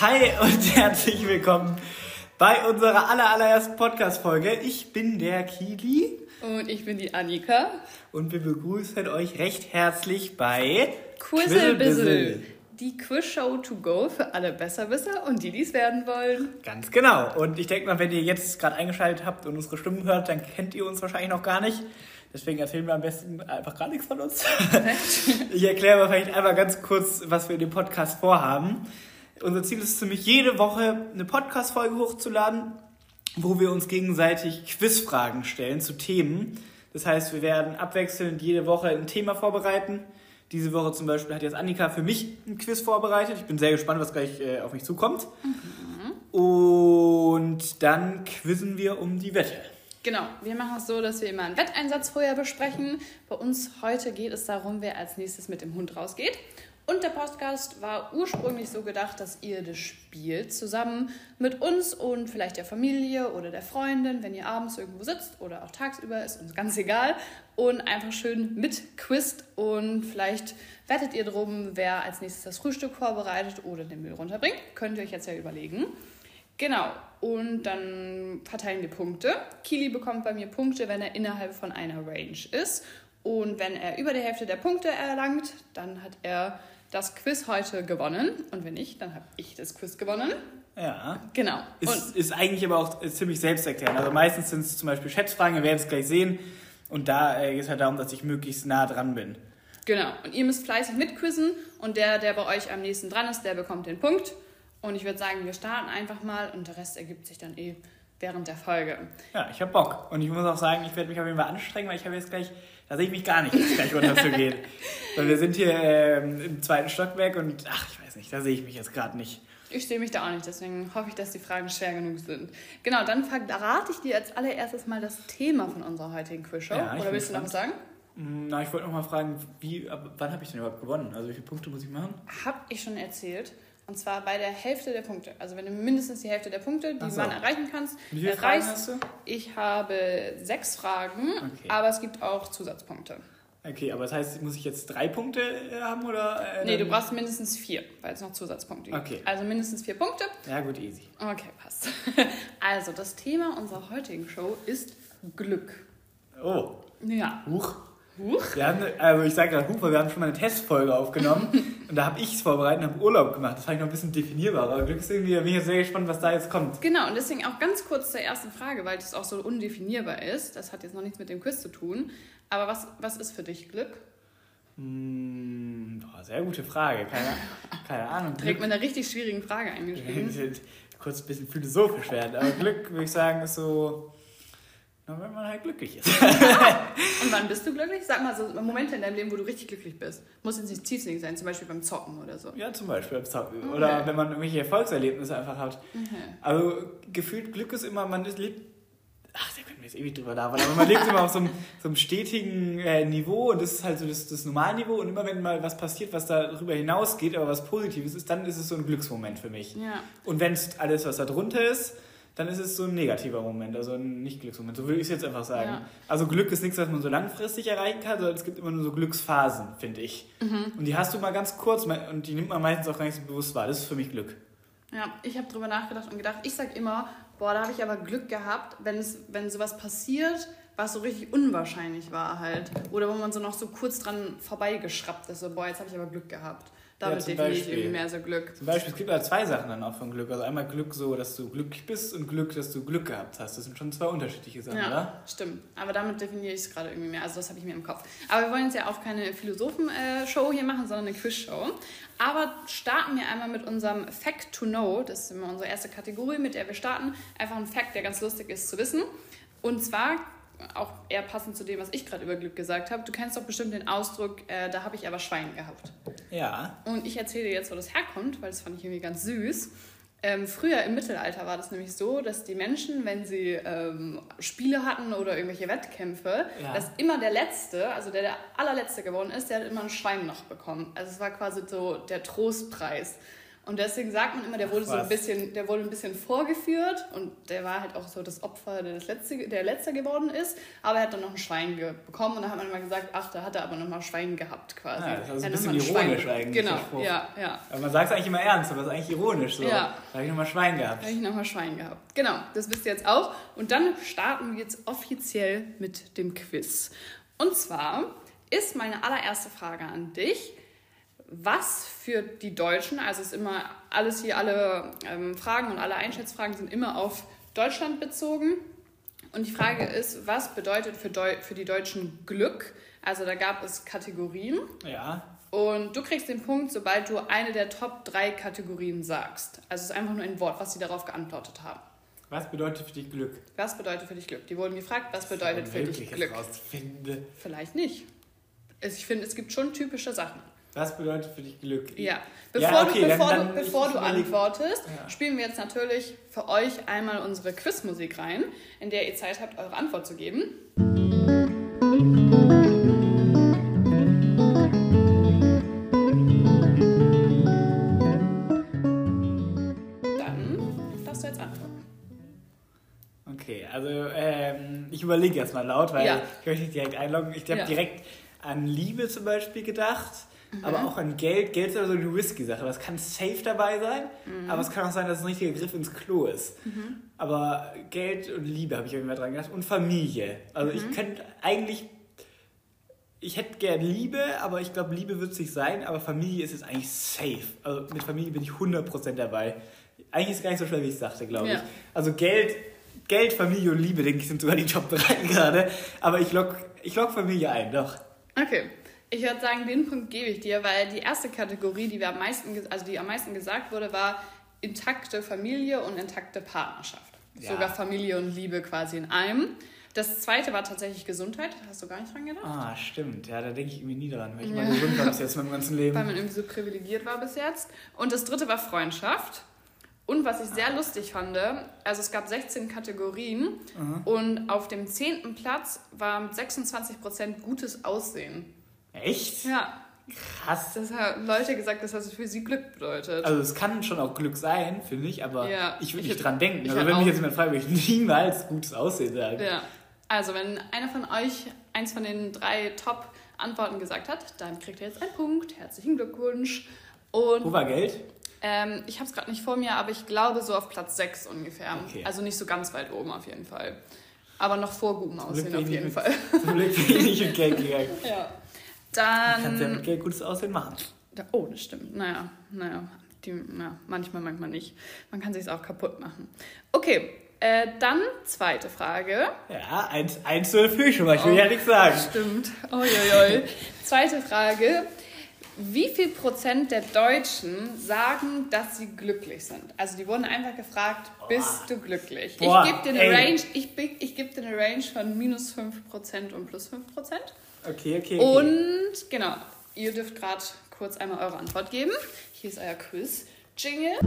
Hi und herzlich willkommen bei unserer aller, allerersten Podcast-Folge. Ich bin der Kili. Und ich bin die Annika. Und wir begrüßen euch recht herzlich bei Quizzlebizzle. Die Quizshow to go für alle Besserwisser und die, die es werden wollen. Ganz genau. Und ich denke mal, wenn ihr jetzt gerade eingeschaltet habt und unsere Stimmen hört, dann kennt ihr uns wahrscheinlich noch gar nicht. Deswegen erzählen wir am besten einfach gar nichts von uns. ich erkläre aber vielleicht einmal ganz kurz, was wir in dem Podcast vorhaben. Unser Ziel ist es nämlich, jede Woche eine Podcast-Folge hochzuladen, wo wir uns gegenseitig Quizfragen stellen zu Themen. Das heißt, wir werden abwechselnd jede Woche ein Thema vorbereiten. Diese Woche zum Beispiel hat jetzt Annika für mich ein Quiz vorbereitet. Ich bin sehr gespannt, was gleich äh, auf mich zukommt. Mhm. Und dann quizzen wir um die Wette. Genau, wir machen es so, dass wir immer einen Wetteinsatz vorher besprechen. Bei uns heute geht es darum, wer als nächstes mit dem Hund rausgeht. Und der Podcast war ursprünglich so gedacht, dass ihr das spielt zusammen mit uns und vielleicht der Familie oder der Freundin, wenn ihr abends irgendwo sitzt oder auch tagsüber, ist uns ganz egal. Und einfach schön mitquizt und vielleicht wettet ihr drum, wer als nächstes das Frühstück vorbereitet oder den Müll runterbringt. Könnt ihr euch jetzt ja überlegen. Genau, und dann verteilen wir Punkte. Kili bekommt bei mir Punkte, wenn er innerhalb von einer Range ist. Und wenn er über die Hälfte der Punkte erlangt, dann hat er das Quiz heute gewonnen. Und wenn nicht, dann habe ich das Quiz gewonnen. Ja. Genau. Ist, ist eigentlich aber auch ziemlich selbsterklärend. Also meistens sind es zum Beispiel Schätzfragen, wir werden es gleich sehen. Und da äh, geht es halt darum, dass ich möglichst nah dran bin. Genau. Und ihr müsst fleißig mitquizzen und der, der bei euch am nächsten dran ist, der bekommt den Punkt. Und ich würde sagen, wir starten einfach mal und der Rest ergibt sich dann eh während der Folge. Ja, ich habe Bock. Und ich muss auch sagen, ich werde mich auf jeden Fall anstrengen, weil ich habe jetzt gleich, da sehe ich mich gar nicht, jetzt gleich runterzugehen. weil wir sind hier ähm, im zweiten Stockwerk und ach, ich weiß nicht, da sehe ich mich jetzt gerade nicht. Ich sehe mich da auch nicht, deswegen hoffe ich, dass die Fragen schwer genug sind. Genau, dann verrate ich dir als allererstes mal das Thema von unserer heutigen Quizshow. Ja, Oder willst du noch was sagen? Mm, na, ich wollte noch mal fragen, wie, ab, wann habe ich denn überhaupt gewonnen? Also wie viele Punkte muss ich machen? Hab ich schon erzählt. Und zwar bei der Hälfte der Punkte. Also wenn du mindestens die Hälfte der Punkte, die so. man erreichen kannst, Wie viele Fragen hast du? Ich habe sechs Fragen, okay. aber es gibt auch Zusatzpunkte. Okay, aber das heißt, muss ich jetzt drei Punkte äh, haben oder? Äh, nee, du brauchst mindestens vier, weil es noch Zusatzpunkte gibt. Okay. Also mindestens vier Punkte. Ja, gut, easy. Okay, passt. Also, das Thema unserer heutigen Show ist Glück. Oh. Ja. Huch. Huch. Wir haben, also ich sage gerade Huch, weil wir haben schon mal eine Testfolge aufgenommen und da habe ich es vorbereitet und habe Urlaub gemacht. Das fand ich noch ein bisschen definierbar, aber Glück ist irgendwie, bin ich jetzt sehr gespannt, was da jetzt kommt. Genau, und deswegen auch ganz kurz zur ersten Frage, weil das auch so undefinierbar ist. Das hat jetzt noch nichts mit dem Quiz zu tun. Aber was, was ist für dich Glück? Hm, boah, sehr gute Frage. Keine, keine Ahnung. Direkt mit einer richtig schwierigen Frage eingeschrieben. Kurz ein bisschen philosophisch werden. Aber Glück, würde ich sagen, ist so wenn man halt glücklich ist. und wann bist du glücklich? Sag mal so Momente in deinem Leben, wo du richtig glücklich bist. Muss jetzt nicht tiefsinnig sein, zum Beispiel beim Zocken oder so. Ja, zum Beispiel beim Zocken. Okay. Oder wenn man irgendwelche Erfolgserlebnisse einfach hat. Okay. Also gefühlt Glück ist immer, man lebt. Ach, da können wir jetzt ewig drüber labern, aber man lebt immer auf so einem, so einem stetigen äh, Niveau und das ist halt so das, das Normalniveau und immer wenn mal was passiert, was darüber hinausgeht, aber was Positives ist, dann ist es so ein Glücksmoment für mich. Ja. Und wenn es alles, was da drunter ist, dann ist es so ein negativer Moment, also ein Nicht-Glücksmoment. So würde ich es jetzt einfach sagen. Ja. Also Glück ist nichts, was man so langfristig erreichen kann, sondern es gibt immer nur so Glücksphasen, finde ich. Mhm. Und die hast du mal ganz kurz und die nimmt man meistens auch gar nicht so bewusst wahr. Das ist für mich Glück. Ja, ich habe drüber nachgedacht und gedacht, ich sag immer, boah, da habe ich aber Glück gehabt, wenn, es, wenn sowas passiert, was so richtig unwahrscheinlich war halt. Oder wo man so noch so kurz dran vorbeigeschraubt ist, so, boah, jetzt habe ich aber Glück gehabt. Damit ja, definiere ich irgendwie mehr so Glück. Zum Beispiel, es gibt ja zwei Sachen dann auch von Glück. Also einmal Glück so, dass du glücklich bist und Glück, dass du Glück gehabt hast. Das sind schon zwei unterschiedliche Sachen, ja, oder? stimmt. Aber damit definiere ich es gerade irgendwie mehr. Also das habe ich mir im Kopf. Aber wir wollen jetzt ja auch keine Philosophen-Show hier machen, sondern eine Quiz-Show. Aber starten wir einmal mit unserem Fact to Know. Das ist immer unsere erste Kategorie, mit der wir starten. Einfach ein Fact, der ganz lustig ist zu wissen. Und zwar auch eher passend zu dem, was ich gerade über Glück gesagt habe. Du kennst doch bestimmt den Ausdruck, äh, da habe ich aber Schwein gehabt. Ja. Und ich erzähle dir jetzt, wo das herkommt, weil das fand ich irgendwie ganz süß. Ähm, früher im Mittelalter war das nämlich so, dass die Menschen, wenn sie ähm, Spiele hatten oder irgendwelche Wettkämpfe, ja. dass immer der Letzte, also der der allerletzte geworden ist, der hat immer ein Schwein noch bekommen. Also es war quasi so der Trostpreis. Und deswegen sagt man immer, der wurde so ein bisschen, der wurde ein bisschen vorgeführt und der war halt auch so das Opfer, der das letzte, der letzte geworden ist. Aber er hat dann noch ein Schwein bekommen und dann hat man immer gesagt, ach, da hat er aber noch mal Schwein gehabt quasi. Ja, das ist also ein bisschen ironisch Schwein, eigentlich. Genau, ja, ja. Aber man sagt es eigentlich immer ernst, aber es ist eigentlich ironisch. So. Ja. Da habe ich noch mal Schwein gehabt. Da habe ich noch mal Schwein gehabt. Genau, das wisst ihr jetzt auch. Und dann starten wir jetzt offiziell mit dem Quiz. Und zwar ist meine allererste Frage an dich was für die Deutschen, also ist immer alles hier, alle ähm, Fragen und alle Einschätzfragen sind immer auf Deutschland bezogen. Und die Frage ist, was bedeutet für, Deu für die Deutschen Glück? Also da gab es Kategorien. Ja. Und du kriegst den Punkt, sobald du eine der Top 3 Kategorien sagst. Also es ist einfach nur ein Wort, was sie darauf geantwortet haben. Was bedeutet für dich Glück? Was bedeutet für dich Glück? Die wurden gefragt, was bedeutet für dich Glück? Vielleicht nicht. Ich finde, es gibt schon typische Sachen. Was bedeutet für dich Glück? Ja, bevor ja, okay, du, bevor dann, dann du, bevor du antwortest, ja. spielen wir jetzt natürlich für euch einmal unsere Quizmusik rein, in der ihr Zeit habt, eure Antwort zu geben. Dann darfst du jetzt antworten. Okay, also ähm, ich überlege jetzt mal laut, weil ja. ich möchte nicht direkt einloggen. Ich habe direkt an Liebe zum Beispiel gedacht. Mhm. Aber auch an Geld. Geld ist aber so eine Risky-Sache. Das kann safe dabei sein, mhm. aber es kann auch sein, dass es ein richtiger Griff ins Klo ist. Mhm. Aber Geld und Liebe habe ich irgendwie dran gedacht. Und Familie. Also ich mhm. könnte eigentlich. Ich hätte gern Liebe, aber ich glaube, Liebe wird es nicht sein, aber Familie ist es eigentlich safe. Also mit Familie bin ich 100% dabei. Eigentlich ist es gar nicht so schwer, wie ich sagte, glaube ja. ich. Also Geld, Geld, Familie und Liebe, denke ich, sind sogar die Top 3 gerade. Aber ich lock, ich lock Familie ein, doch. Okay. Ich würde sagen, den Punkt gebe ich dir, weil die erste Kategorie, die, wir am meisten, also die am meisten gesagt wurde, war intakte Familie und intakte Partnerschaft. Ja. Sogar Familie und Liebe quasi in einem. Das zweite war tatsächlich Gesundheit. Hast du gar nicht dran gedacht? Ah, stimmt. Ja, da denke ich irgendwie nie dran, weil ich ja. mal gesund war bis jetzt meinem ganzen Leben. Weil man irgendwie so privilegiert war bis jetzt. Und das dritte war Freundschaft. Und was ich sehr ah. lustig fand, also es gab 16 Kategorien mhm. und auf dem zehnten Platz war mit 26% gutes Aussehen. Echt? Ja. Krass. Das haben Leute gesagt, dass das für sie Glück bedeutet. Also es kann schon auch Glück sein, finde ich, aber ja, ich würde nicht dran denken. Also wenn mich jetzt jemand fragt, würde ich niemals gutes Aussehen sagen. Ja. Also wenn einer von euch eins von den drei Top-Antworten gesagt hat, dann kriegt er jetzt einen Punkt. Herzlichen Glückwunsch. Und Wo war Geld? Ähm, ich habe es gerade nicht vor mir, aber ich glaube so auf Platz 6 ungefähr. Okay. Also nicht so ganz weit oben auf jeden Fall. Aber noch vor gutem Aussehen auf jeden Fall. Zum Glück bin ich nicht mit Geld gegangen. ja. Dann. Kannst ja mit Geld gutes Aussehen machen. Oh, das stimmt. Naja, naja. Die, na, manchmal, manchmal nicht. Man kann sich auch kaputt machen. Okay, äh, dann zweite Frage. Ja, eins, eins zu für schon mal. Ich will oh, ja nichts sagen. Stimmt. Uiuiui. zweite Frage. Wie viel Prozent der Deutschen sagen, dass sie glücklich sind? Also die wurden einfach gefragt, bist du glücklich? Boah, ich gebe dir eine Range, ich, ich gebe dir eine Range von minus 5% und plus 5%. Okay, okay, okay. Und genau, ihr dürft gerade kurz einmal eure Antwort geben. Hier ist euer Quiz. Jingle.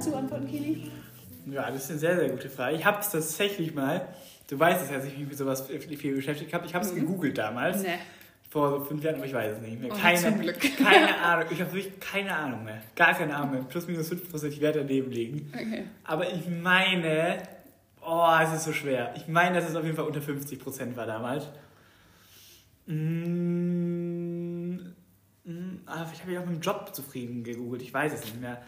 Zu antworten, Kili? Ja, das ist eine sehr, sehr gute Frage. Ich habe es tatsächlich mal, du weißt es ja, dass ich mich mit sowas viel beschäftigt habe. Ich habe es mhm. gegoogelt damals. Nee vor so fünf Jahren, aber ich weiß es nicht mehr. Oh, keine, keine Ahnung. Ich habe wirklich keine Ahnung mehr. Gar keine Ahnung mehr. Plus minus 5 Prozent, ich werde daneben liegen. Okay. Aber ich meine, oh, es ist so schwer. Ich meine, dass es auf jeden Fall unter 50 Prozent war damals. Mmh, mmh, aber vielleicht habe ich auch mit dem Job zufrieden gegoogelt. Ich weiß es nicht mehr.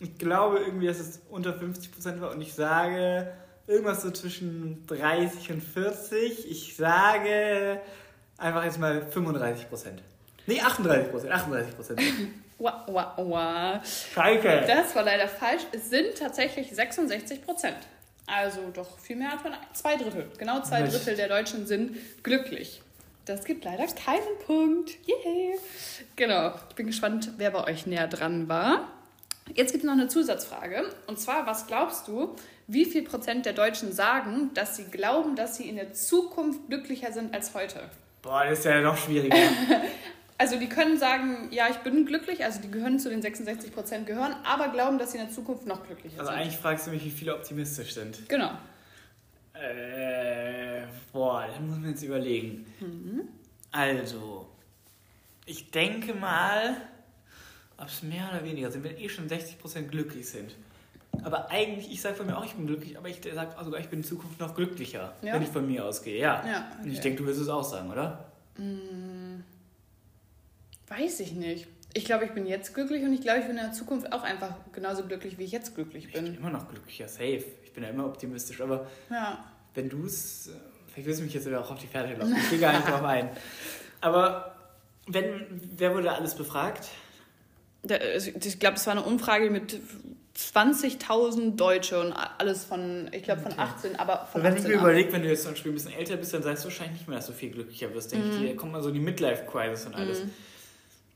Ich glaube irgendwie, dass es unter 50 Prozent war und ich sage irgendwas so zwischen 30 und 40. Ich sage Einfach jetzt mal 35 Prozent. Nee, 38 Prozent. 38 Prozent. Wow, wow, wow. Scheiße. Das war leider falsch. Es sind tatsächlich 66 Prozent. Also doch viel mehr als zwei Drittel. Genau zwei Drittel der Deutschen sind glücklich. Das gibt leider keinen Punkt. Yay. Genau. Ich bin gespannt, wer bei euch näher dran war. Jetzt gibt es noch eine Zusatzfrage. Und zwar, was glaubst du, wie viel Prozent der Deutschen sagen, dass sie glauben, dass sie in der Zukunft glücklicher sind als heute? Boah, das ist ja noch schwieriger. also die können sagen, ja, ich bin glücklich, also die gehören zu den 66 Prozent gehören, aber glauben, dass sie in der Zukunft noch glücklicher also sind. Also eigentlich fragst du mich, wie viele optimistisch sind. Genau. Äh, Boah, da muss man jetzt überlegen. Mhm. Also, ich denke mal, ob es mehr oder weniger sind, wenn eh schon 60% glücklich sind. Aber eigentlich, ich sage von mir auch, ich bin glücklich, aber ich sage sogar, ich bin in Zukunft noch glücklicher, Ja? wenn ich von mir ausgehe. Ja. Ja, Und ich okay. denke, du wirst es auch sagen, oder? Weiß ich nicht. Ich glaube, ich bin jetzt glücklich und ich glaube, ich bin in der Zukunft auch einfach genauso glücklich, wie ich jetzt glücklich Ich bin bin. immer noch glücklicher, safe. Ich bin ja immer optimistisch, aber Ja. wenn du es. Vielleicht willst du mich jetzt wieder auch auf die Fährte lassen. Ich gehe gar nicht drauf ein. Aber wenn. Wer wurde alles befragt? Also Ich glaube, es war eine Umfrage mit 20.000 Deutsche und alles von, ich glaube, von 18, aber von wenn ich 18 mir ab. überlege, wenn du jetzt zum Beispiel ein bisschen älter bist, dann sagst du wahrscheinlich nicht mehr, dass du viel glücklicher wirst. Denke Mhm. ich dir, kommt mal so die Midlife-Crisis und alles.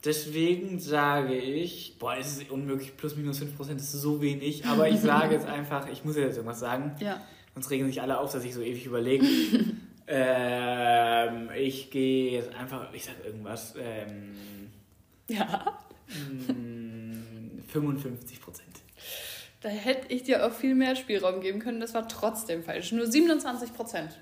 Deswegen sage ich, boah, es ist unmöglich, plus minus 5% ist so wenig, aber ich sage jetzt einfach, ich muss jetzt irgendwas sagen, Ja. sonst regen sich alle auf, dass ich so ewig überlege. ähm, ich gehe jetzt einfach, ich sage irgendwas, ähm, Ja. mh, 55 Prozent. Da hätte ich dir auch viel mehr Spielraum geben können. Das war trotzdem falsch. Nur 27 Prozent.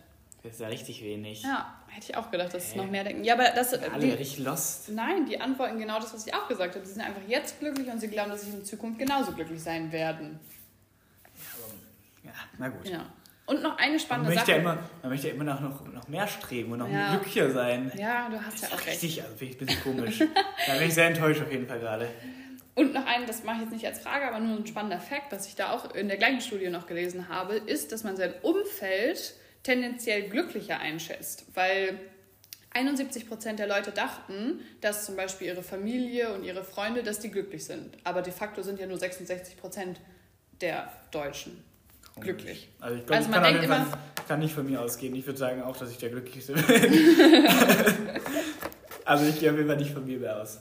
Das ist ja richtig wenig. Ja, hätte ich auch gedacht, dass es noch mehr denken. Ja, aber das. Alle die, richtig lost. nein, die antworten genau das, was ich auch gesagt habe. Sie sind einfach jetzt glücklich und sie glauben, dass sie in Zukunft genauso glücklich sein werden. Ja, na gut. Ja. Und noch eine Man spannende ja Sache. immer, man möchte ja immer noch, noch, noch mehr streben und noch Ja. glücklicher sein. Ja, du hast ja auch recht. Richtig, also finde ich ein bisschen komisch. da bin ich sehr enttäuscht auf jeden Fall gerade. Und noch einen, das mache ich jetzt nicht als Frage, aber nur ein spannender Fakt, was ich da auch in der gleichen Studie noch gelesen habe, ist, dass man sein Umfeld tendenziell glücklicher einschätzt. Weil 71 Prozent der Leute dachten, dass zum Beispiel ihre Familie und ihre Freunde, dass die glücklich sind. Aber de facto sind ja nur 66 Prozent der Deutschen glücklich. Also ich glaube, Also ich man denkt Fall, kann nicht von mir ausgehen. Ich würde sagen auch, dass ich der Glücklichste bin. also ich gehe auf jeden Fall nicht von mir mehr aus.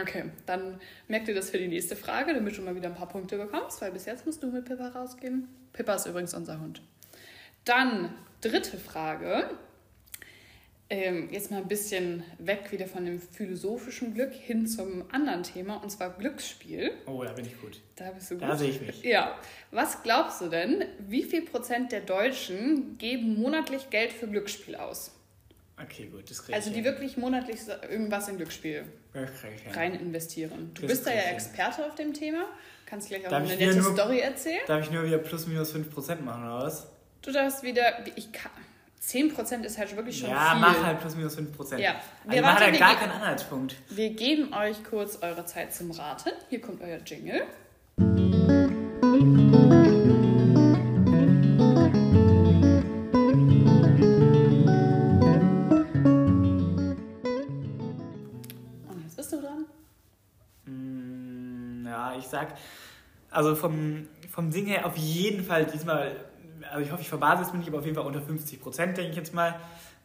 Okay, dann merkt ihr das für die nächste Frage, damit du mal wieder ein paar Punkte bekommst, weil bis jetzt musst du mit Pippa rausgehen. Pippa ist übrigens unser Hund. Dann dritte Frage. Ähm, jetzt mal ein bisschen weg wieder von dem philosophischen Glück hin zum anderen Thema, und zwar Glücksspiel. Oh, da bin ich gut. Da bist du gut. Da sehe ich mich. Ja. Was glaubst du denn, wie viel Prozent der Deutschen geben monatlich Geld für Glücksspiel aus? Okay, gut, das kriege ich Also die wirklich monatlich irgendwas in Glücksspiel rein investieren. Du Das bist da ja. Experte auf dem Thema. Kannst gleich auch Darf eine nette nur- Story erzählen. Darf ich nur wieder plus minus 5% machen, oder was? Du darfst wieder, ich kann, 10% ist halt wirklich schon ja, viel. mach halt plus minus 5%. Ja. Also Wir hat warten, halt gar keinen Anhaltspunkt. Wir geben euch kurz eure Zeit zum Raten. Hier kommt euer Jingle. Ja, sag, also vom, vom Ding her auf jeden Fall diesmal, also ich hoffe, ich verbasis mich nicht, aber auf jeden Fall unter 50 Prozent, denke ich jetzt mal.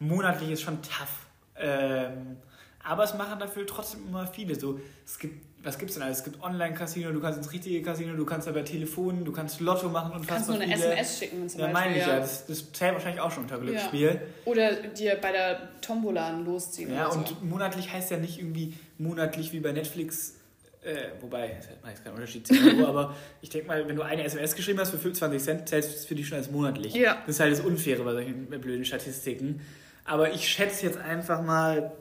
Monatlich ist schon tough. Ähm, aber es machen dafür trotzdem immer viele. So, es gibt, was gibt's denn alles? Es gibt Online-Casino, du kannst ins richtige Casino, du kannst aber Telefon, du kannst Lotto machen und Du kannst fast nur eine viele. SMS schicken zum Ja, Beispiel. meine ich ja. Das, das zählt wahrscheinlich auch schon unter Glücksspiel. Oder dir bei der Tombola losziehen. Ja, so. und monatlich heißt ja nicht irgendwie monatlich wie bei Netflix, äh, wobei, das macht jetzt keinen Unterschied, 10 Euro, aber ich denke mal, wenn du eine SMS geschrieben hast für 25 Cent, zählst du es für dich schon als monatlich. Ja. Das ist halt das Unfaire bei solchen blöden Statistiken. Aber ich schätze jetzt einfach mal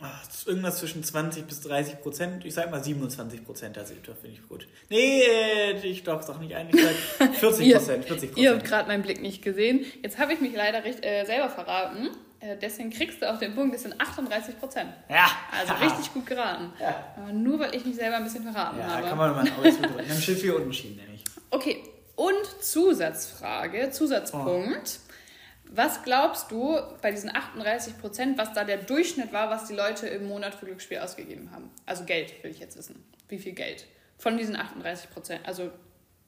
ach, irgendwas zwischen 20 bis 30 Prozent. Ich sag mal 27 Prozent, also das finde ich gut. Nee, äh, ich doch, doch nicht ein. Ich sag 40 Ihr- Prozent, 40 Ihr habt Prozent. gerade meinen Blick nicht gesehen. Jetzt habe ich mich leider recht, äh, selber verraten. Äh, deswegen kriegst du auch den Punkt, das sind 38 Prozent. Ja. Also richtig gut geraten. Ja. Aber nur weil ich mich selber ein bisschen verraten Ja, da habe. kann man nochmal ein Auge zudrücken. Dann Schild hier unten schieben, nämlich. Okay, und Zusatzfrage, Zusatzpunkt. Was glaubst du bei diesen 38 Prozent, was da der Durchschnitt war, was die Leute im Monat für Glücksspiel ausgegeben haben? Also Geld, will ich jetzt wissen. Wie viel Geld? Von diesen 38 Prozent, also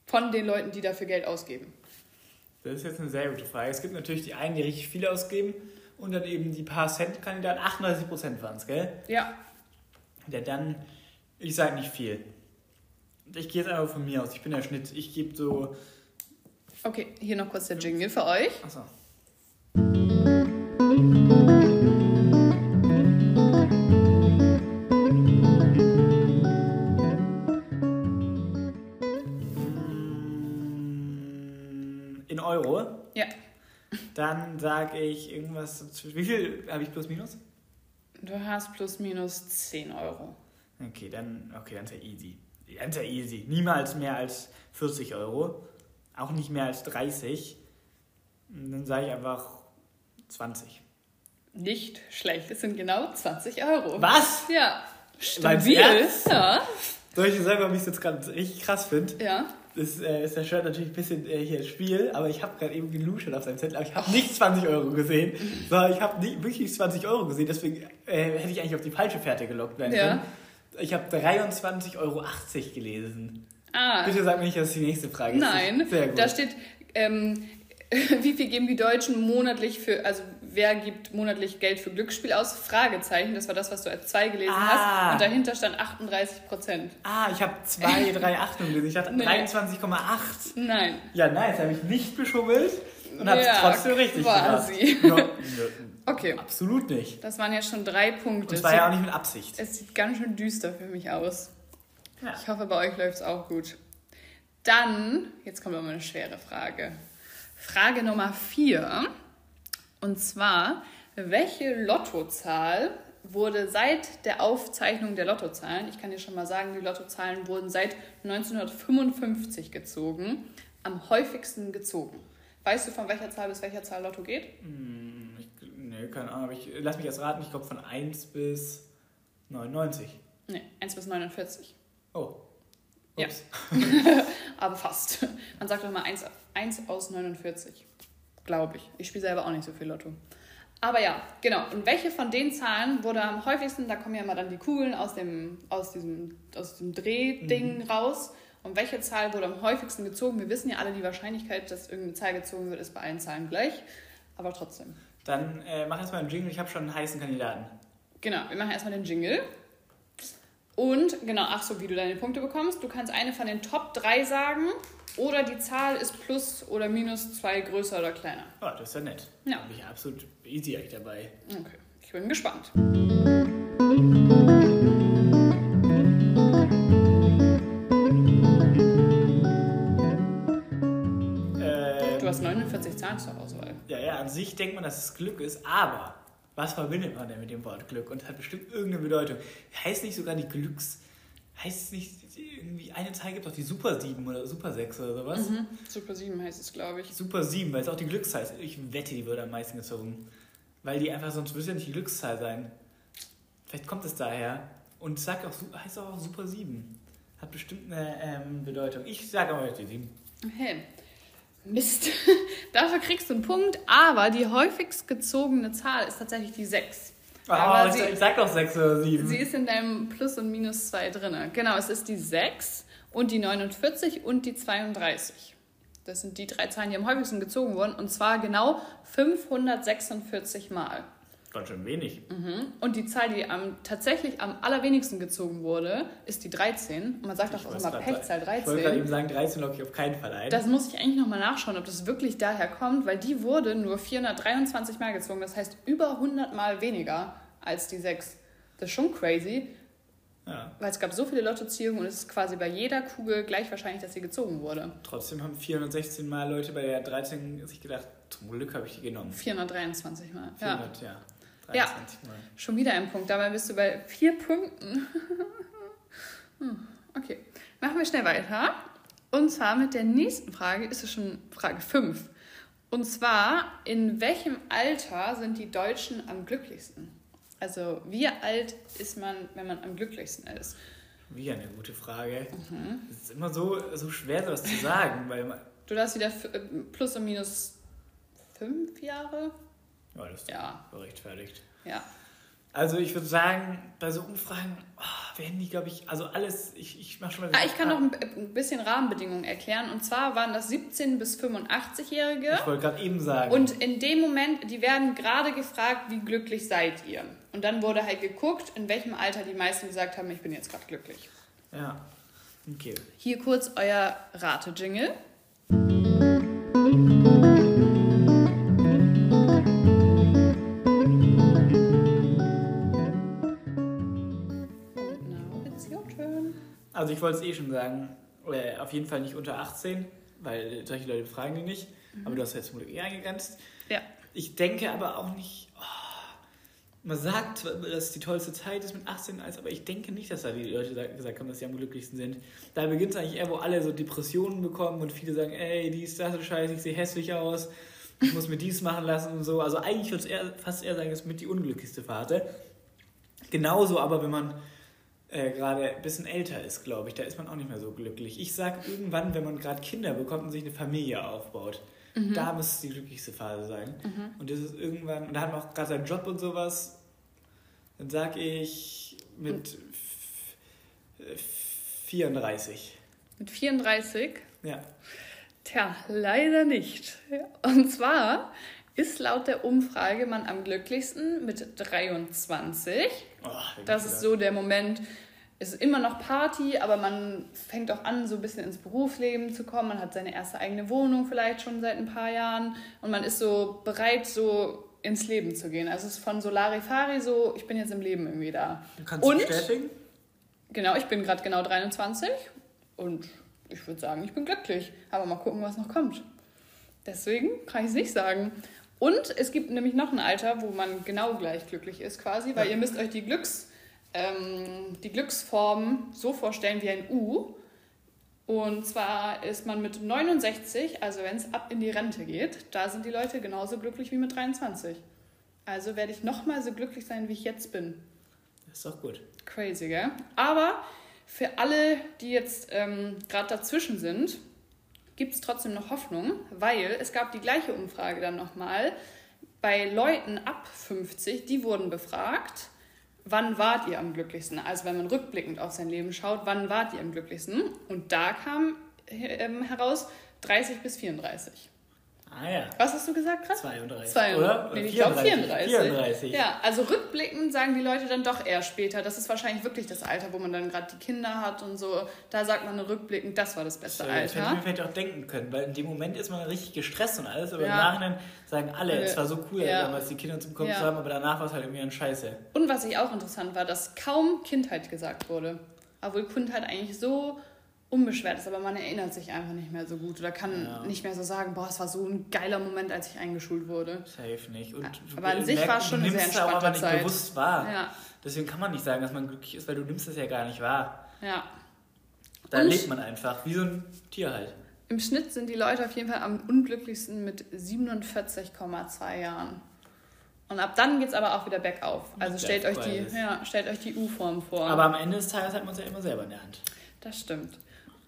von den Leuten, die dafür Geld ausgeben. Das ist jetzt eine sehr gute Frage. Es gibt natürlich die einen, die richtig viel ausgeben und dann eben die paar Cent-Kandidaten. 38% waren es, gell? Ja, Ja, dann, ich sage nicht viel. Ich gehe jetzt einfach von mir aus. Ich bin der Schnitt. Ich gebe so. okay, hier noch kurz der Jingle für euch. Achso. Dann sage ich irgendwas. Wie viel habe ich plus minus? Du hast plus minus 10 Euro. Okay, dann, okay, dann ist ja easy. Dann ist ja easy. Niemals mehr als 40 Euro. Auch nicht mehr als 30. Und Dann sage ich einfach 20. Nicht schlecht, es sind genau 20 Euro. Was? Ja. Stabil. Ja. Soll ich dir sagen, warum ich es jetzt gerade richtig krass finde? Ja. Das äh, ist der Shirt natürlich ein bisschen äh, hier Spiel, aber ich habe gerade eben geluschert auf seinem Zettel, aber ich habe nicht 20 Euro gesehen, sondern ich habe wirklich 20 Euro gesehen, deswegen äh, hätte ich eigentlich auf die falsche Fährte gelockt werden Ja. können. Ich habe 23,80 Euro gelesen. Ah, Bitte sag mir nicht, dass die nächste Frage ist. nein. Sehr gut. Da steht, ähm, wie viel geben die Deutschen monatlich für, also wer gibt monatlich Geld für Glücksspiel aus? Fragezeichen, das war das, was du als 2 gelesen Ah. hast. Und dahinter stand 38 Prozent. ah, ich habe 2, 3 Achtungen gelesen. Ich dachte Nee. 23,8. Nein. Ja, nice, habe ich nicht beschummelt und habe es Ja, trotzdem richtig quasi. gemacht. Ja, Okay, absolut nicht. das waren jetzt schon drei Und Punkte. es war ja auch nicht mit Absicht. Es sieht ganz schön düster für mich aus. Ja. Ich hoffe, bei euch läuft es auch gut. Dann, jetzt kommt aber eine schwere Frage. Frage Nummer vier. Und zwar, welche Lottozahl wurde seit der Aufzeichnung der Lottozahlen, ich kann dir schon mal sagen, die Lottozahlen wurden seit 1955 gezogen, am häufigsten gezogen? Weißt du, von welcher Zahl bis welcher Zahl Lotto geht? Hm, Ich, nee, keine Ahnung, ich lass mich erst raten, ich glaube von 1 bis 99. Ne, 1 bis 49. Oh. Ja. Ups. Aber fast. Man sagt doch mal 1, 1 aus 49. Glaube ich. Ich spiele selber auch nicht so viel Lotto. Aber ja, genau. Und welche von den Zahlen wurde am häufigsten, da kommen ja immer dann die Kugeln aus dem, aus diesem, aus dem Drehding raus. Und welche Zahl wurde am häufigsten gezogen? Wir wissen ja alle, die Wahrscheinlichkeit, dass irgendeine Zahl gezogen wird, ist bei allen Zahlen gleich. Aber trotzdem. Dann äh, mach erstmal einen Jingle, ich habe schon einen heißen Kandidaten. Genau, wir machen erstmal den Jingle. Und genau, ach so, wie du deine Punkte bekommst. Du kannst eine von den Top 3 sagen oder die Zahl ist plus oder minus 2 größer oder kleiner. Oh, das ist ja nett. Ja. Da bin ich absolut easy eigentlich dabei. Okay, ich bin gespannt. Ähm, Du hast 49 Zahlen zur Auswahl. Ja, ja, an sich denkt man, dass es Glück ist, aber was verbindet man denn mit dem Wort Glück? Und hat bestimmt irgendeine Bedeutung. Heißt nicht sogar die Glücks... Heißt es nicht irgendwie, eine Zahl gibt doch die Super 7 oder Super 6 oder sowas? Mhm. Super 7 heißt es, glaube ich. Super 7, weil es auch die Glückszahl ist. Ich wette, die würde am meisten gezogen. Weil die einfach, sonst würde es ja nicht die Glückszahl sein. Vielleicht kommt es daher. Und es sagt auch, heißt auch Super 7. Hat bestimmt eine ähm, Bedeutung. Ich sage aber die 7. Okay. Mist. Dafür kriegst du einen Punkt, aber die häufigst gezogene Zahl ist tatsächlich die 6. Aber Oh, sie- ich, ich sag doch 6 oder 7. Sie ist in deinem Plus und Minus 2 drin. Genau, es ist die 6 und die 49 und die 32. Das sind die drei Zahlen, die am häufigsten gezogen wurden. Und zwar genau 546 Mal. Ganz schön wenig. Mhm. Und die Zahl, die am, tatsächlich am allerwenigsten gezogen wurde, ist die 13. Und man sagt doch auch immer Pechzahl sagen- Ich wollte gerade 13. eben sagen, 13 locke ich auf keinen Fall ein. Das muss ich eigentlich nochmal nachschauen, ob das wirklich daher kommt, weil die wurde nur 423 Mal gezogen. Das heißt über 100 Mal weniger als die 6. Das ist schon crazy, ja. weil es gab so viele Lottoziehungen und es ist quasi bei jeder Kugel gleich wahrscheinlich, dass sie gezogen wurde. Trotzdem haben 416 Mal Leute bei der 13 sich gedacht, zum Glück habe ich die genommen. 423 Mal. Ja. 400, ja. Ja. 23 Mal. Schon wieder ein Punkt. Dabei bist du bei vier Punkten. Okay. Machen wir schnell weiter. Und zwar mit der nächsten Frage ist es schon Frage 5. Und zwar, in welchem Alter sind die Deutschen am glücklichsten? Also, wie alt ist man, wenn man am glücklichsten ist? Wie eine gute Frage. Mhm. Es ist immer so, so schwer, sowas zu sagen, weil man, Du darfst wieder äh, plus und minus fünf Jahre? Ja, das ist Ja, gerechtfertigt. ja. Also ich würde sagen, bei so Umfragen oh, werden die, glaube ich, also alles, ich, ich mache schon mal... Ah, ich kann noch ein ein bisschen Rahmenbedingungen erklären. Und zwar waren das 17- bis 85-Jährige. Ich wollte gerade eben sagen. Und in dem Moment, die werden gerade gefragt, wie glücklich seid ihr? Und dann wurde halt geguckt, in welchem Alter die meisten gesagt haben, ich bin jetzt gerade glücklich. Ja, okay. Hier kurz euer Rate-Jingle. Also ich wollte es eh schon sagen, äh, auf jeden Fall nicht unter 18, weil solche Leute fragen die nicht. Mhm. Aber du hast jetzt zum Glück eh eingegrenzt. Ja. Ich denke aber auch nicht. Oh, man sagt, dass die tollste Zeit ist mit 18, als, aber ich denke nicht, dass da die Leute gesagt haben, dass sie am glücklichsten sind. Da beginnt es eigentlich eher, wo alle so Depressionen bekommen und viele sagen, ey, dies, das ist scheiße, ich sehe hässlich aus, ich muss mir dies machen lassen und so. Also eigentlich würde es fast eher sagen, es ist mit die unglücklichste Phase. Genauso aber, wenn man äh, gerade ein bisschen älter ist, glaube ich, da ist man auch nicht mehr so glücklich. Ich sage irgendwann, wenn man gerade Kinder bekommt und sich eine Familie aufbaut, mhm. da muss es die glücklichste Phase sein. Mhm. Und das ist irgendwann, und da hat man auch gerade seinen Job und sowas, dann sage ich mit 34. Mit 34? Ja. Tja, leider nicht. Und zwar ist laut der Umfrage man am glücklichsten mit 23. Oh, das ist so der Moment, es ist immer noch Party, aber man fängt auch an, so ein bisschen ins Berufsleben zu kommen. Man hat seine erste eigene Wohnung vielleicht schon seit ein paar Jahren und man ist so bereit, so ins Leben zu gehen. Also es ist von Solarifari so, ich bin jetzt im Leben irgendwie da. Kannst du bestätigen? Genau, ich bin gerade genau 23 und ich würde sagen, ich bin glücklich. Aber mal gucken, was noch kommt. Deswegen kann ich es nicht sagen. Und es gibt nämlich noch ein Alter, wo man genau gleich glücklich ist quasi, weil ja. ihr müsst euch die, Glücks, ähm, die Glücksform so vorstellen wie ein U. Und zwar ist man mit 69, also wenn es ab in die Rente geht, da sind die Leute genauso glücklich wie mit 23. Also werde ich nochmal so glücklich sein, wie ich jetzt bin. Das ist doch gut. Crazy, gell? Aber für alle, die jetzt ähm, gerade dazwischen sind, gibt es trotzdem noch Hoffnung, weil es gab die gleiche Umfrage dann nochmal bei Leuten ab 50, die wurden befragt wann wart ihr am glücklichsten? Also wenn man rückblickend auf sein Leben schaut, wann wart ihr am glücklichsten? Und da kam ähm, heraus 30 bis 34. Ah ja. Was hast du gesagt gerade? 32. 32. Oder? Nee, ich glaube 34. 34. Ja, also rückblickend sagen die Leute dann doch eher später. Das ist wahrscheinlich wirklich das Alter, wo man dann gerade die Kinder hat und so. Da sagt man rückblickend, das war das beste so, Alter. Das hätte ich mir vielleicht auch denken können, weil in dem Moment ist man richtig gestresst und alles, aber ja. im Nachhinein sagen alle, es war so cool, ja. damals die Kinder zum Kommen ja. zu haben, aber danach war es halt irgendwie ein Scheiße. Und was ich auch interessant war, dass kaum Kindheit gesagt wurde. Obwohl Kindheit eigentlich so unbeschwert ist, aber man erinnert sich einfach nicht mehr so gut oder kann ja. nicht mehr so sagen, boah, es war so ein geiler Moment, als ich eingeschult wurde. Safe nicht. Und aber an sich war es schon eine sehr entspannte aber Zeit. nicht bewusst wahr. Ja. Deswegen kann man nicht sagen, dass man glücklich ist, weil du nimmst das ja gar nicht wahr. Ja. Da Und lebt man einfach, wie so ein Tier halt. Im Schnitt sind die Leute auf jeden Fall am unglücklichsten mit 47,2 Jahren. Und ab dann geht es aber auch wieder bergauf. Also stellt euch, die, ja, stellt euch die U-Form vor. Aber am Ende des Tages hat man es ja immer selber in der Hand. Das stimmt.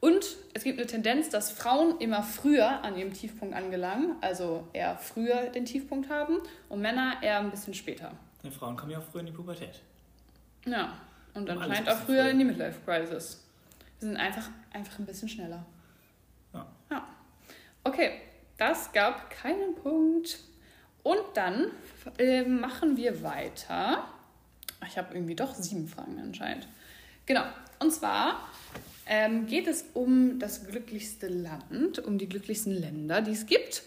Und es gibt eine Tendenz, dass Frauen immer früher an ihrem Tiefpunkt angelangen, also eher früher den Tiefpunkt haben und Männer eher ein bisschen später. Ja, Frauen kommen ja auch früher in die Pubertät. Ja, und anscheinend auch früher, früher in die Midlife Crisis. Wir sind einfach, einfach ein bisschen schneller. Ja. ja. Okay, das gab keinen Punkt. Und dann äh, machen wir weiter. Ich habe irgendwie doch sieben Fragen anscheinend. Genau. Und zwar ähm, geht es um das glücklichste Land, um die glücklichsten Länder, die es gibt.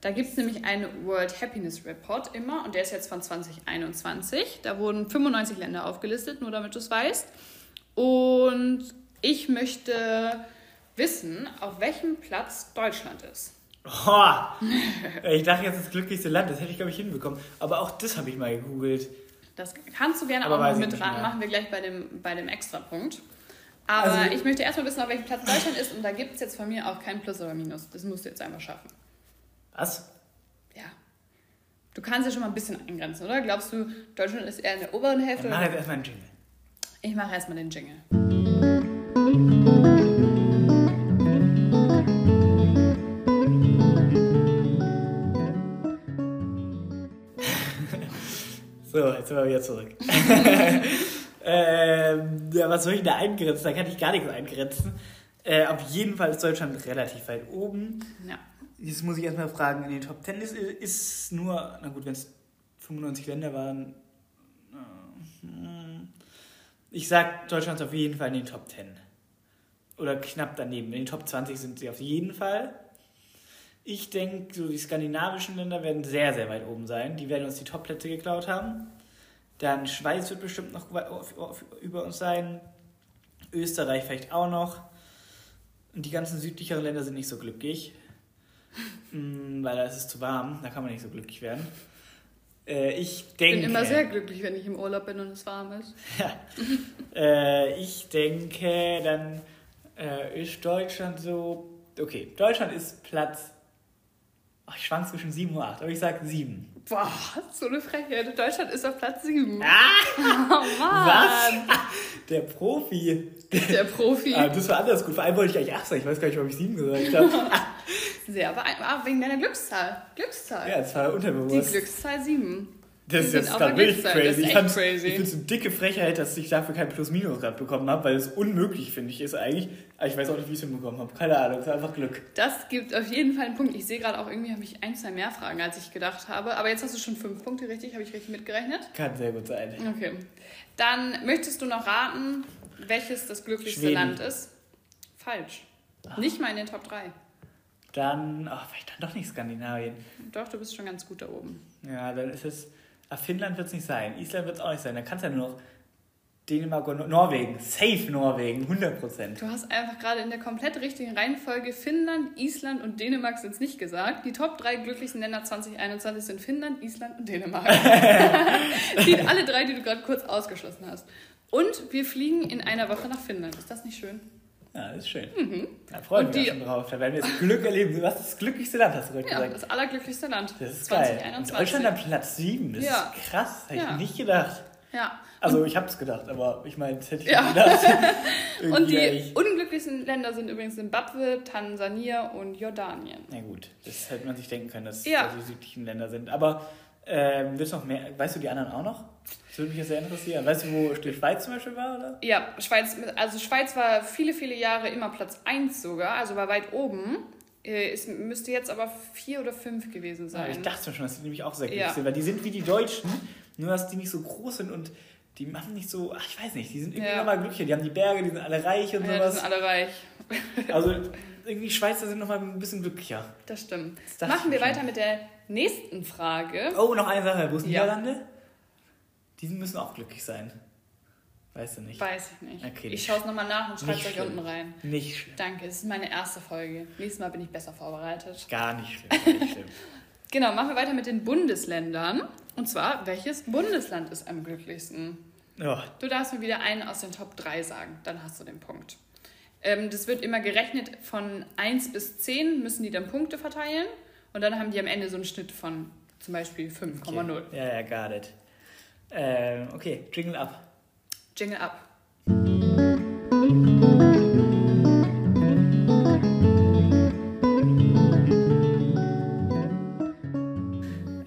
Da gibt es nämlich einen World Happiness Report immer und der ist jetzt von 2021. Da wurden 95 Länder aufgelistet, nur damit du es weißt. Und ich möchte wissen, auf welchem Platz Deutschland ist. Oh, ich dachte jetzt das glücklichste Land, das hätte ich glaube ich hinbekommen. Aber auch das habe ich mal gegoogelt. Das kannst du gerne Aber auch noch mit dran, machen wir gleich bei dem, bei dem Extrapunkt. Aber also, ich möchte erstmal wissen, auf welchem Platz Deutschland ist und da gibt es jetzt von mir auch kein Plus oder Minus. Das musst du jetzt einfach schaffen. Was? Ja. Du kannst ja schon mal ein bisschen eingrenzen, oder? Glaubst du, Deutschland ist eher in der oberen Hälfte? Dann mach jetzt erstmal einen Jingle. Ich mache erstmal den Jingle. so, jetzt sind wir wieder zurück. Ähm, ja, was soll ich da eingrenzen? Da kann ich gar nichts eingrenzen. Äh, auf jeden Fall ist Deutschland relativ weit oben. Ja. Jetzt muss ich erstmal fragen, in den Top 10 ist, ist nur, na gut, wenn es 95 Länder waren. Äh, ich sag, Deutschland ist auf jeden Fall in den Top 10. Oder knapp daneben. In den Top 20 sind sie auf jeden Fall. Ich denke, so die skandinavischen Länder werden sehr, sehr weit oben sein. Die werden uns die Top-Plätze geklaut haben. Dann Schweiz wird bestimmt noch über uns sein. Österreich vielleicht auch noch. Und die ganzen südlicheren Länder sind nicht so glücklich. Mm, weil da ist es zu warm, da kann man nicht so glücklich werden. Äh, ich denke. Ich bin immer sehr glücklich, wenn ich im Urlaub bin und es warm ist. Ja. äh, ich denke, dann äh, ist Deutschland so. Okay, Deutschland ist Platz. Ach, ich schwank zwischen 7 und 8, aber ich sag 7. Boah, so eine Frechheit. Deutschland ist auf Platz 7. Ah! Oh Mann. Was? Der Profi. Der Profi. Ah, das war anders gut. Vor allem wollte ich eigentlich 8 sagen. Ich weiß gar nicht, ob ich 7 gesagt habe. Sehr beeindruckend. Wegen deiner Glückszahl. Glückszahl. ja, das war Die unterbewusst. Glückszahl 7. Das ist jetzt gerade wirklich crazy. Ist Ich crazy. Ich finde es eine dicke Frechheit, dass ich dafür kein Plus-Minus gerade bekommen habe, weil es unmöglich, finde ich, ist eigentlich. Aber ich weiß auch nicht, wie ich es hinbekommen habe. Keine Ahnung, es war einfach Glück. Das gibt auf jeden Fall einen Punkt. Ich sehe gerade auch irgendwie, habe ich ein, zwei mehr Fragen, als ich gedacht habe. Aber jetzt hast du schon fünf Punkte richtig. Habe ich richtig mitgerechnet? Kann sehr gut sein. Okay. Dann möchtest du noch raten, welches das glücklichste Schweden. Land ist? Falsch. Nicht mal in den Top 3. Dann, ach, vielleicht dann doch nicht Skandinavien. Doch, du bist schon ganz gut da oben. Ja, dann ist es. Ah, Finnland wird es nicht sein. Island wird es auch nicht sein. Dann kann es ja nur noch Dänemark und Norwegen. Safe Norwegen, 100%. Du hast einfach gerade in der komplett richtigen Reihenfolge Finnland, Island und Dänemark sind es nicht gesagt. Die Top 3 glücklichsten Länder 2021 sind Finnland, Island und Dänemark. die alle drei, die du gerade kurz ausgeschlossen hast. Und wir fliegen in einer Woche nach Finnland. Ist das nicht schön? Ja, das ist schön. Da freue ich Und mich die- auch schon drauf. Da werden wir jetzt Glück erleben. Was ist das glücklichste Land, hast du gerade Ja, gesagt? das allerglücklichste Land. Das ist geil. Und 2021. Deutschland an Platz 7. Das Ja. ist krass. Hätte Ja. ich nicht gedacht. Ja. Also, ich habe es gedacht, aber ich meine, das hätte ich Ja. nicht gedacht. Und die eigentlich- unglücklichsten Länder sind übrigens Zimbabwe, Tansania und Jordanien. Ja, gut. Das hätte man sich denken können, dass Ja. das die südlichen Länder sind. Aber ähm, noch mehr? Weißt du die anderen auch noch? Das würde mich jetzt sehr interessieren. Weißt du, wo die Schweiz zum Beispiel war, oder? Ja, Schweiz, also Schweiz war viele, viele Jahre immer Platz 1 sogar, also war weit oben. Äh, Es müsste jetzt aber 4 oder 5 gewesen Ja, sein. ich dachte schon, dass die nämlich auch sehr Ja. glücklich sind, weil die sind wie die Deutschen, nur dass die nicht so groß sind und die machen nicht so, ach, ich weiß nicht, die sind irgendwie Ja. nochmal glücklicher. Die haben die Berge, die sind alle reich und ja, die sowas. sind alle reich. Also irgendwie Schweizer sind nochmal ein bisschen glücklicher. Das stimmt. Das Machen wir schon. weiter mit der nächsten Frage. Oh, noch eine Sache. Wo sind Ja. Niederlande? Die müssen auch glücklich sein. Weißt du nicht? Weiß ich nicht. Okay, ich schaue es nochmal nach und schreibe es euch unten rein. Nicht schlimm. Danke, es ist meine erste Folge. Nächstes Mal bin ich besser vorbereitet. Gar nicht schlimm. Gar nicht schlimm. Genau, machen wir weiter mit den Bundesländern. Und zwar, welches Bundesland ist am glücklichsten? Ja, Du darfst mir wieder einen aus den Top 3 sagen, dann hast du den Punkt. Ähm, das wird immer gerechnet von 1 bis 10 müssen die dann Punkte verteilen und dann haben die am Ende so einen Schnitt von zum Beispiel 5,0. okay. Ja, ja, got it. Ähm, okay, Jingle ab. Jingle ab.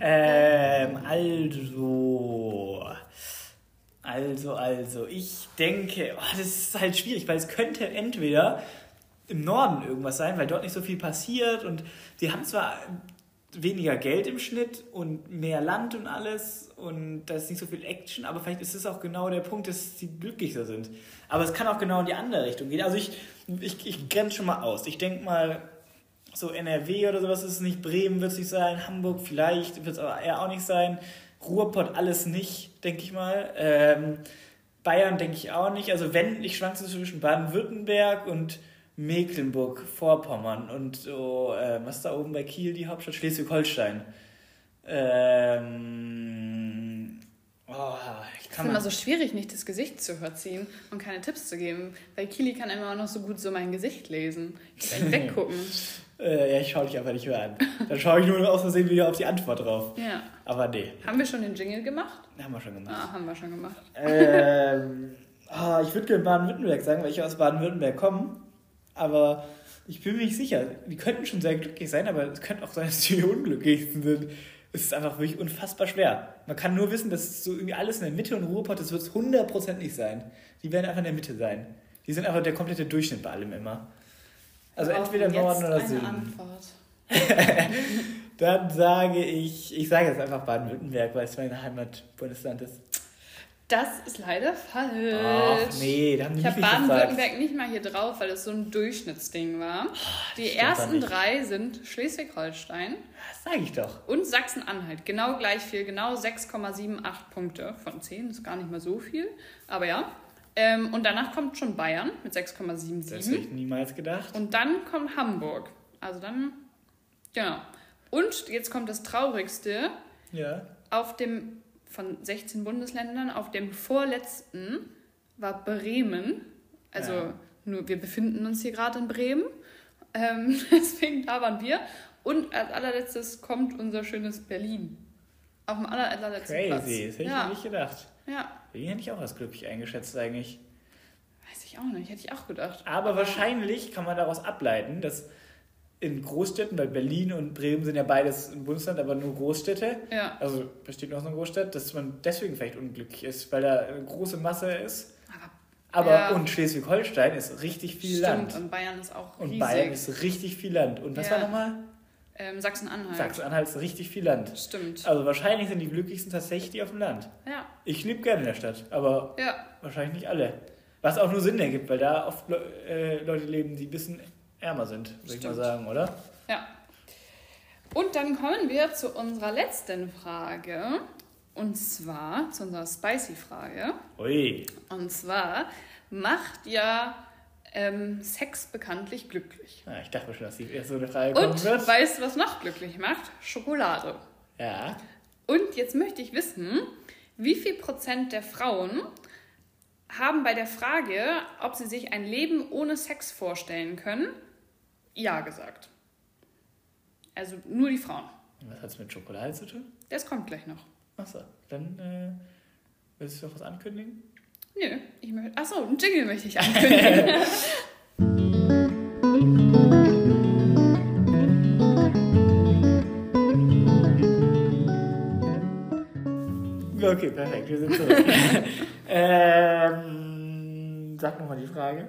Ähm, also. Also, also. Ich denke, oh, das ist halt schwierig, weil es könnte entweder im Norden irgendwas sein, weil dort nicht so viel passiert und die haben zwar weniger Geld im Schnitt und mehr Land und alles und da ist nicht so viel Action, aber vielleicht ist es auch genau der Punkt, dass sie glücklicher sind. Aber es kann auch genau in die andere Richtung gehen. Also ich, ich, ich grenze schon mal aus. Ich denke mal, so NRW oder sowas ist es nicht, Bremen wird es nicht sein, Hamburg vielleicht, wird es aber eher auch nicht sein, Ruhrpott alles nicht, denke ich mal. Ähm, Bayern denke ich auch nicht. Also wenn, ich schwanke so zwischen Baden-Württemberg und Mecklenburg-Vorpommern und so, äh, was ist da oben bei Kiel, die Hauptstadt Schleswig-Holstein. Ähm, oh, ich Es ist kann immer so schwierig, nicht das Gesicht zu überziehen und keine Tipps zu geben, weil Kili kann immer auch noch so gut so mein Gesicht lesen. Ich kann weggucken. Äh, ja, ich schaue dich einfach nicht mehr an. Dann schaue ich nur aus Versehen wieder auf die Antwort drauf. Ja. Aber nee, Haben wir schon den Jingle gemacht? haben wir schon gemacht. Ah, haben wir schon gemacht. ähm, ah, ich würde gerne Baden-Württemberg sagen, weil ich aus Baden-Württemberg komme. Aber ich bin mir nicht sicher. Die könnten schon sehr glücklich sein, aber es könnte auch sein, dass die unglücklichsten sind. Es ist einfach wirklich unfassbar schwer. Man kann nur wissen, dass so irgendwie alles in der Mitte und Ruhrpott, das wird es 100% nicht sein. Die werden einfach in der Mitte sein. Die sind einfach der komplette Durchschnitt bei allem immer. Also entweder Norden oder Süden. Dann sage ich, ich sage jetzt einfach Baden-Württemberg, weil es mein Heimatbundesland ist. Das ist leider falsch. Ach nee, da haben die Ich habe. Baden-Württemberg nicht mal hier drauf, weil es so ein Durchschnittsding war. Die stimmt doch ersten drei sind Schleswig-Holstein Das sage ich doch. und Sachsen-Anhalt. Genau gleich viel, genau 6,78 Punkte von 10. Ist gar nicht mal so viel, aber ja. Ähm, und danach kommt schon Bayern mit Das hätte 6,77. ich niemals gedacht. Und dann kommt Hamburg. Also dann Genau. Und jetzt kommt das Traurigste. Ja. Auf dem, von 16 Bundesländern, auf dem vorletzten war Bremen. Also Ja. nur, wir befinden uns hier gerade in Bremen. Ähm, deswegen da waren wir. Und als allerletztes kommt unser schönes Berlin. Auf dem aller, allerletzten Platz. Crazy, das hätte ich ja. mir nicht gedacht. ja, Den hätte ich auch als glücklich eingeschätzt eigentlich. weiß ich auch nicht. Hätte ich auch gedacht. Aber wahrscheinlich kann man daraus ableiten, dass in Großstädten, weil Berlin und Bremen sind ja beides ein Bundesland, aber nur Großstädte, Ja, also besteht noch so eine Großstadt, dass man deswegen vielleicht unglücklich ist, weil da eine große Masse ist. aber Aber Ja. und Schleswig-Holstein ist richtig viel stimmt. Land. Und Bayern ist auch Und riesig. Bayern ist richtig viel Land. Und was Ja. war nochmal? ähm, Sachsen-Anhalt. Sachsen-Anhalt ist richtig viel Land. Stimmt. Also wahrscheinlich sind die glücklichsten tatsächlich die auf dem Land. Ja, Ich lebe gerne in der Stadt, aber ja. wahrscheinlich nicht alle. Was auch nur Sinn ergibt, weil da oft Le äh, Leute leben, die ein bisschen ärmer sind, würde ich mal sagen, oder? Ja. Und dann kommen wir zu unserer letzten Frage. Und zwar zu unserer Spicy-Frage. Ui. Und zwar macht ja ähm, Sex bekanntlich glücklich. Ja, ich dachte schon, dass die erst so eine Frage kommen Und wird. weißt du, was noch glücklich macht? Schokolade. Ja. Und jetzt möchte ich wissen, wie viel Prozent der Frauen haben bei der Frage, ob sie sich ein Leben ohne Sex vorstellen können, ja gesagt. Also nur die Frauen. Was hat es mit Schokolade zu tun? Das kommt gleich noch. Achso, dann äh, willst du noch was ankündigen? Nö, ich möchte. Achso, einen Jingle möchte ich ankündigen. Okay, perfekt, wir sind zurück. ähm, sag nochmal die Frage.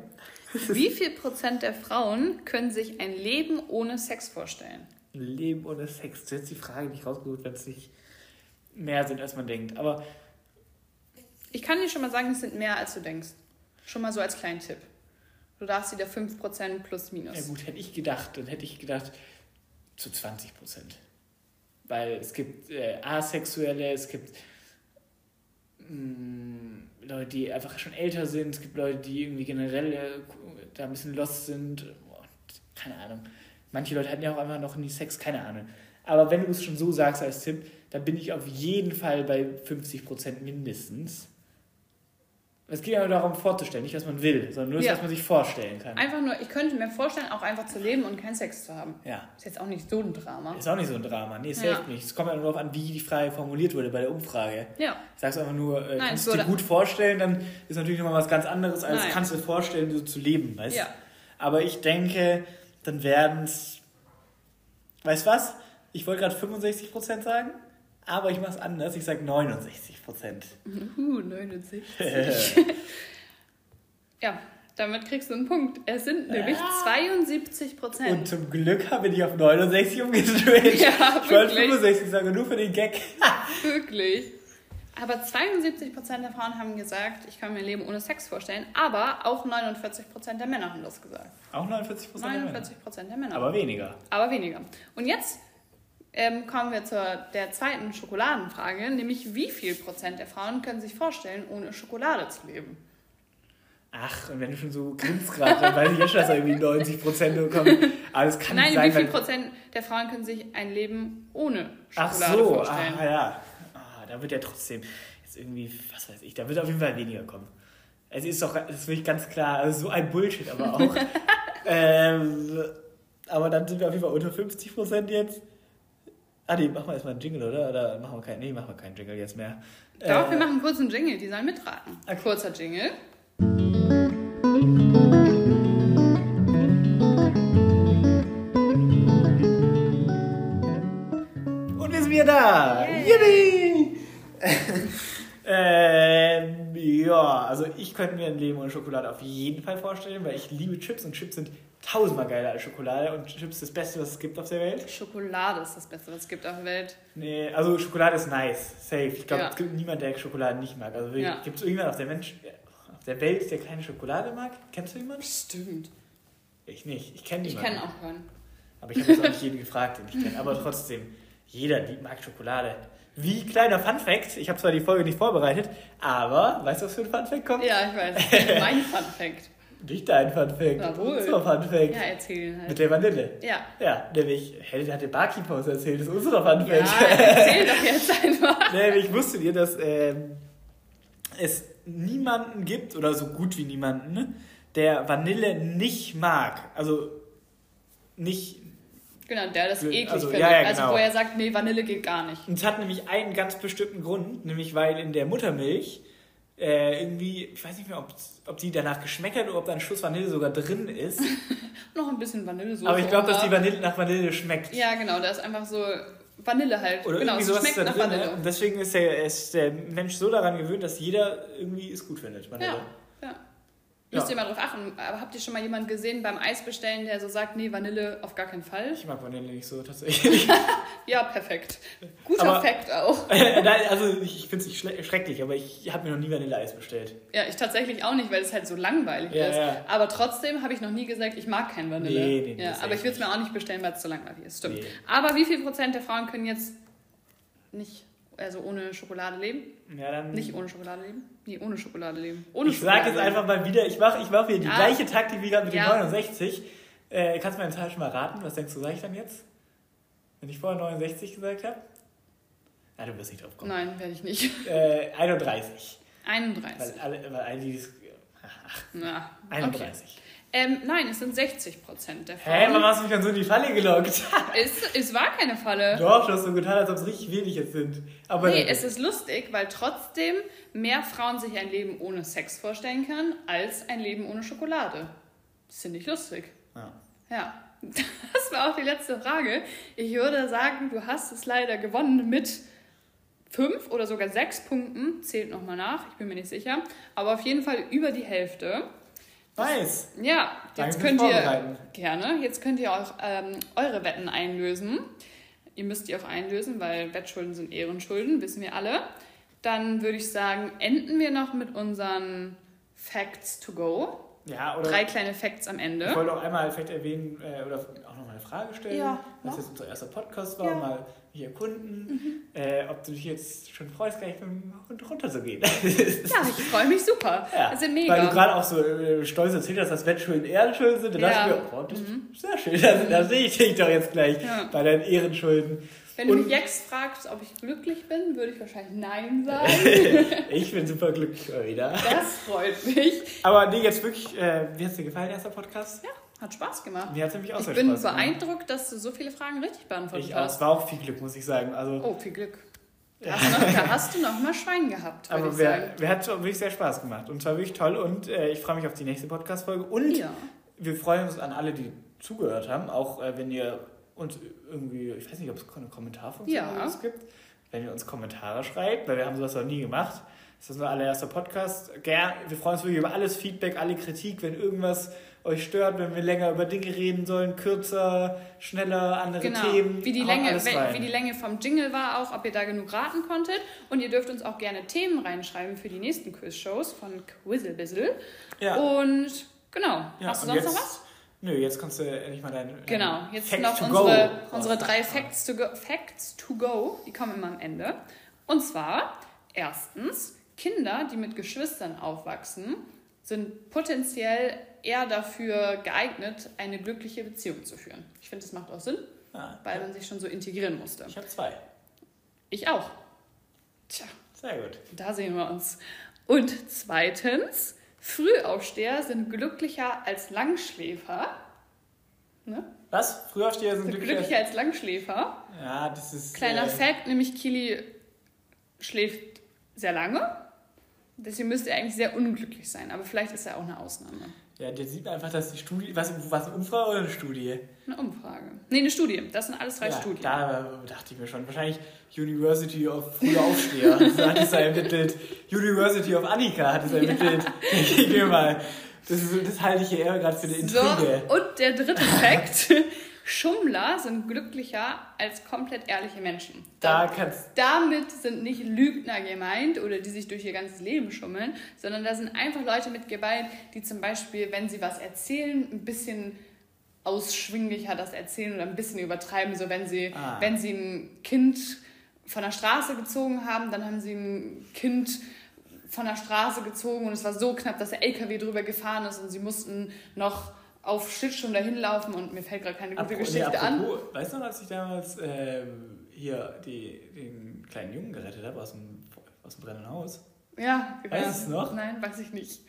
Wie viel Prozent der Frauen können sich ein Leben ohne Sex vorstellen? Ein Leben ohne Sex. Du hättest die Frage nicht rausgesucht, wenn es nicht mehr sind, als man denkt. Aber Ich kann dir schon mal sagen, es sind mehr als du denkst. Schon mal so als kleinen Tipp. Du darfst wieder 5% plus minus. ja gut, hätte ich gedacht, dann hätte ich gedacht zu 20 Prozent. Weil es gibt äh, Asexuelle, es gibt mh, Leute, die einfach schon älter sind, es gibt Leute, die irgendwie generell äh, da ein bisschen lost sind. Keine Ahnung. Manche Leute hatten ja auch einfach noch nie Sex, keine Ahnung. Aber wenn du es schon so sagst als Tipp, dann bin ich auf jeden Fall bei 50 Prozent mindestens. Es geht ja darum vorzustellen, nicht was man will, sondern nur das, Ja. was man sich vorstellen kann. Einfach nur, ich könnte mir vorstellen, auch einfach zu leben und keinen Sex zu haben. Ja. Ist jetzt auch nicht so ein Drama. Ist auch nicht so ein Drama. Nee, safe Ja. nicht. Es kommt ja nur darauf an, wie die Frage formuliert wurde bei der Umfrage. Ja, Sagst du einfach nur, äh, Nein, kannst es du dir gut vorstellen, dann ist natürlich nochmal was ganz anderes, als Nein. kannst du dir vorstellen, so zu leben, weißt ja. Aber ich denke, dann werden es, weißt du was? Ich wollte gerade 65% sagen, aber ich mache es anders. Ich sage 69%. Uh, 69. ja, damit kriegst du einen Punkt. Es sind nämlich Ah. 72% Und Prozent. zum Glück habe ich auf 69 umgedreht. Ja, ich wollte wirklich. 65 sagen, nur für den Gag. Wirklich. Aber 72 Prozent der Frauen haben gesagt, ich kann mir ein Leben ohne Sex vorstellen. Aber auch 49 Prozent der Männer haben das gesagt. Auch 49% der Männer. 49 Prozent der Männer. Aber weniger. aber weniger. Und jetzt ähm, kommen wir zur der zweiten Schokoladenfrage, nämlich wie viel Prozent der Frauen können sich vorstellen, ohne Schokolade zu leben? Ach, und wenn du schon so grinst gerade, dann weiß ich jetzt schon, dass da irgendwie 90 Prozent kommen. Aber das kann Nein, nicht sein, wie viel. Prozent der Frauen können sich ein Leben ohne Ach Schokolade so, vorstellen? ah, ja. Ah, da wird ja trotzdem jetzt irgendwie, was weiß ich, da wird auf jeden Fall weniger kommen. Es ist doch, das ist wirklich ganz klar, also so ein Bullshit aber auch. ähm, aber dann sind wir auf jeden Fall unter 50 Prozent jetzt. Ah, nee, machen wir erstmal einen Jingle, oder? Oder machen wir keinen, nee, machen wir keinen Jingle jetzt mehr. Doch, Äh, wir machen kurz einen Jingle, die sollen mitraten. Okay. Kurzer Jingle. Und wir sind wieder da! Yay. Yippie! ähm, ja, also ich könnte mir ein Leben ohne Schokolade auf jeden Fall vorstellen, weil ich liebe Chips und Chips sind tausendmal geiler als Schokolade und Chips ist das Beste, was es gibt auf der Welt. Schokolade ist das Beste, was es gibt auf der Welt. Nee, also Schokolade ist nice, safe. Ich glaube, Ja. es gibt niemanden, der Schokolade nicht mag. Also Ja. gibt es irgendjemanden auf der, Mensch, auf der Welt, der keine Schokolade mag? Kennst du jemanden? Stimmt. Ich nicht. Ich kenne Ich niemanden. kenne auch keinen. Aber ich habe jetzt auch nicht jeden gefragt, den ich kenne. Aber trotzdem, jeder mag Schokolade. Wie kleiner Fun-Fact, ich habe zwar die Folge nicht vorbereitet, aber weißt du, was für ein Fun-Fact kommt? Ja, ich weiß. mein Fun Fact. Nicht dein Fun Fact. Jawohl. Unser Fun Fact. Ja, erzählen Mit halt. der Vanille. Ja. Ja, nämlich, hey, der hat der Barkeeper uns erzählt, das ist unser Fun Ja, Fact. erzähl doch jetzt einfach. nämlich wusstet ihr, dass ähm, es niemanden gibt, oder so gut wie niemanden, der Vanille nicht mag. Also nicht. Genau, der das Also, eklig ja, findet. ja, Also genau. wo er sagt, nee, Vanille geht gar nicht. Und es hat nämlich einen ganz bestimmten Grund, nämlich weil in der Muttermilch äh, irgendwie, ich weiß nicht mehr, ob, ob die danach geschmeckt hat oder ob da ein Schuss Vanille sogar drin ist. Noch ein bisschen Vanillesoße. Aber ich glaube, dass die Vanille nach Vanille schmeckt. Ja, genau, da ist einfach so Vanille halt. Oder genau, irgendwie es sowas schmeckt nach drin. Ne? Vanille. Und deswegen ist der, ist der Mensch so daran gewöhnt, dass jeder irgendwie es gut findet. Vanille. Ja, ja. Ja. Müsst ihr mal drauf achten. Aber habt ihr schon mal jemanden gesehen beim Eis bestellen, der so sagt, nee, Vanille auf gar keinen Fall? Ich mag Vanille nicht so tatsächlich. Ja, perfekt. Guter Aber- Fakt auch. Nein, also ich, finde es nicht schrecklich, aber ich habe mir noch nie Vanilleeis bestellt. Ja, ich tatsächlich auch nicht, weil es halt so langweilig Ja, ist. ja. Aber trotzdem habe ich noch nie gesagt, ich mag kein Vanille. Nee, nee, nee, ja, aber ich würde es mir auch nicht bestellen, weil es zu langweilig ist. Stimmt. Nee. Aber wie viel Prozent der Frauen können jetzt nicht, also ohne Schokolade leben? Ja, dann. Nicht ohne Schokolade leben? Nee, ohne Schokolade leben. Ohne ich sage jetzt einfach mal wieder, ich mache ich mach wieder die Ja. gleiche Taktik wie gerade mit Ja. den 69. Äh, kannst du meine Zahl schon mal raten? Was denkst du, sage ich dann jetzt? Wenn ich vorher 69 gesagt habe? Ja, du wirst nicht drauf kommen. Nein, werde ich nicht. Äh, 31. 31. Weil alle, weil alle die. Ach, Na, okay. 31. Ähm, nein, es sind 60 Prozent der Hä, warum Frauen. hast du mich dann so in die Falle gelockt? es, es war keine Falle. Doch, du hast so getan, als ob es richtig wenig jetzt sind. Aber Nee, es ist lustig, weil trotzdem mehr Frauen sich ein Leben ohne Sex vorstellen können, als ein Leben ohne Schokolade. Das finde ich lustig. ja. Ja, das war auch die letzte Frage. Ich würde sagen, du hast es leider gewonnen mit fünf oder sogar sechs Punkten. Zählt nochmal nach, ich bin mir nicht sicher. Aber auf jeden Fall über die Hälfte. Nice. Ja, Danke jetzt fürs könnt ihr gerne, jetzt könnt ihr auch ähm, eure Wetten einlösen. Ihr müsst die auch einlösen, weil Wettschulden sind Ehrenschulden, wissen wir alle. Dann würde ich sagen, enden wir noch mit unseren Facts to go. Ja, oder Drei kleine Facts am ich Ende. wollte auch einmal vielleicht erwähnen äh, oder auch noch mal eine Frage stellen, Ja, was jetzt unser erster Podcast war, Ja. Mhm. Mal mich erkunden, äh, ob du dich jetzt schon freust, gleich mit dem Hund runterzugehen. Ja, ich freue mich super. Ja, sind mega. Weil du gerade auch so äh, stolz erzählt hast, dass Wettschulden Ehrenschulden sind. Da Ja. Mhm. dachte ich mir, oh, das ist sehr schön. Da, da sehe ich dich doch jetzt gleich Ja. bei deinen Ehrenschulden. Wenn du Und- mich jetzt fragst, ob ich glücklich bin, würde ich wahrscheinlich Nein sagen. ich bin super glücklich wieder. Das freut mich. Aber nee, jetzt wirklich, äh, wie hat es dir gefallen, erster Podcast? Ja, hat Spaß gemacht. Mir hat nämlich auch Ich sehr bin Spaß gemacht. beeindruckt, dass du so viele Fragen richtig beantwortet Ich auch. Es hast. war auch viel Glück, muss ich sagen. Also, Oh, viel Glück. Da hast, du noch, da hast du noch mal Schwein gehabt, aber ich wer, wer hat wirklich sehr Spaß gemacht. Und zwar wirklich toll. Und äh, ich freue mich auf die nächste Podcast-Folge. Und Ja. wir freuen uns an alle, die zugehört haben. Auch äh, wenn ihr uns irgendwie, ich weiß nicht, ob es eine Kommentarfunktion Ja. gibt. Wenn ihr uns Kommentare schreibt, weil wir haben sowas noch nie gemacht. Das ist unser allererster Podcast. Gern, wir freuen uns wirklich über alles Feedback, alle Kritik, wenn irgendwas euch stört, wenn wir länger über Dinge reden sollen, kürzer, schneller, andere Genau, Themen. wie die, Länge, wie die Länge vom Jingle war, auch ob ihr da genug raten konntet. Und ihr dürft uns auch gerne Themen reinschreiben für die nächsten Quiz-Shows von Quizzlebizzle. Ja. Und genau, Ja, hast du sonst noch jetzt- was? Nö, jetzt kannst du endlich mal deine. Genau, jetzt Facts noch unsere, unsere drei. Facts to, go, Facts to go, die kommen immer am Ende. Und zwar, erstens, Kinder, die mit Geschwistern aufwachsen, sind potenziell eher dafür geeignet, eine glückliche Beziehung zu führen. Ich finde, das macht auch Sinn, Ja, weil man sich schon so integrieren musste. ich habe zwei. Ich auch. Tja, Sehr gut. da sehen wir uns. Und zweitens, Frühaufsteher sind glücklicher als Langschläfer. Ne? Was? Frühaufsteher sind Sind glücklicher. glücklicher als Langschläfer. Ja, das ist. Kleiner äh, Fact, nämlich Kili schläft sehr lange. Deswegen müsste er eigentlich sehr unglücklich sein. Aber vielleicht ist er auch eine Ausnahme. Ja, der sieht einfach, dass die Studie. Was, was eine Umfrage oder eine Studie? Eine Umfrage. Nee, eine Studie. Das sind alles drei ja, Studien. Da dachte ich mir schon. Wahrscheinlich University of Frühaufsteher. so hat es da ermittelt. University of Annika hat es ermittelt. Geh mir mal. Das, ist, das halte ich hier eher gerade für eine So, Intrige. und der dritte Fakt. Schummler sind glücklicher als komplett ehrliche Menschen. Da kannst Damit sind nicht Lügner gemeint oder die sich durch ihr ganzes Leben schummeln, sondern da sind einfach Leute mit gemeint, die zum Beispiel, wenn sie was erzählen, ein bisschen ausschwinglicher das erzählen oder ein bisschen übertreiben. So wenn sie, Ah. wenn sie ein Kind von der Straße gezogen haben, dann haben sie ein Kind von der Straße gezogen und es war so knapp, dass der LKW drüber gefahren ist und sie mussten noch auf Schlittschuhen dahin laufen und mir fällt gerade keine gute Apropos- Geschichte nee, an. apropos, Weißt du noch, als ich damals ähm, hier die, den kleinen Jungen gerettet habe aus dem, aus dem brennenden Haus? Ja, Weißt du es noch? Nein, weiß ich nicht.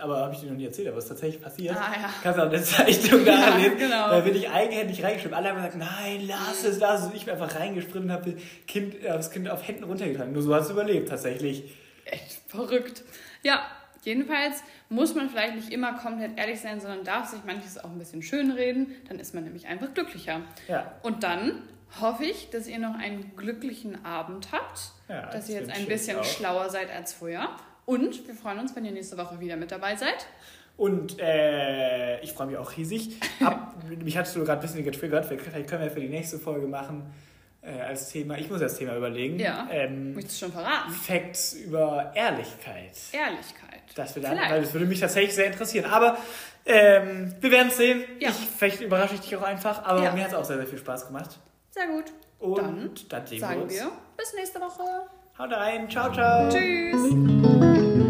Aber habe ich dir noch nie erzählt, aber es ist tatsächlich passiert. Ah, ja. Kannst du auch eine Zeichnung da Ja, lesen. genau. Da bin ich eigenhändig reingeschrieben. Alle haben gesagt, nein, lass es, lass es. Und ich bin einfach reingesprintet und habe kind, äh, das Kind auf Händen runtergetragen. Nur so hat es überlebt, tatsächlich. Echt verrückt. Ja, jedenfalls muss man vielleicht nicht immer komplett ehrlich sein, sondern darf sich manches auch ein bisschen schönreden. Dann ist man nämlich einfach glücklicher. Ja. Und dann hoffe ich, dass ihr noch einen glücklichen Abend habt, Ja, dass das ihr jetzt ein bisschen auch. schlauer seid als früher. Und wir freuen uns, wenn ihr nächste Woche wieder mit dabei seid. Und äh, ich freue mich auch riesig. Ab, mich hattest du gerade ein bisschen getriggert. Vielleicht können wir für die nächste Folge machen äh, als Thema. Ich muss das Thema überlegen. Ja. Ähm, Möchtest du schon verraten? Facts über Ehrlichkeit. Ehrlichkeit. Das, wir dann, Vielleicht. weil das würde mich tatsächlich sehr interessieren. Aber ähm, wir werden es sehen. Ja. Ich, vielleicht überrasche ich dich auch einfach. Aber Ja. mir hat es auch sehr, sehr viel Spaß gemacht. Sehr gut. Und Dann dann, sehen wir Sagen uns. wir bis nächste Woche. Haut rein. Ciao, ciao. Tschüss.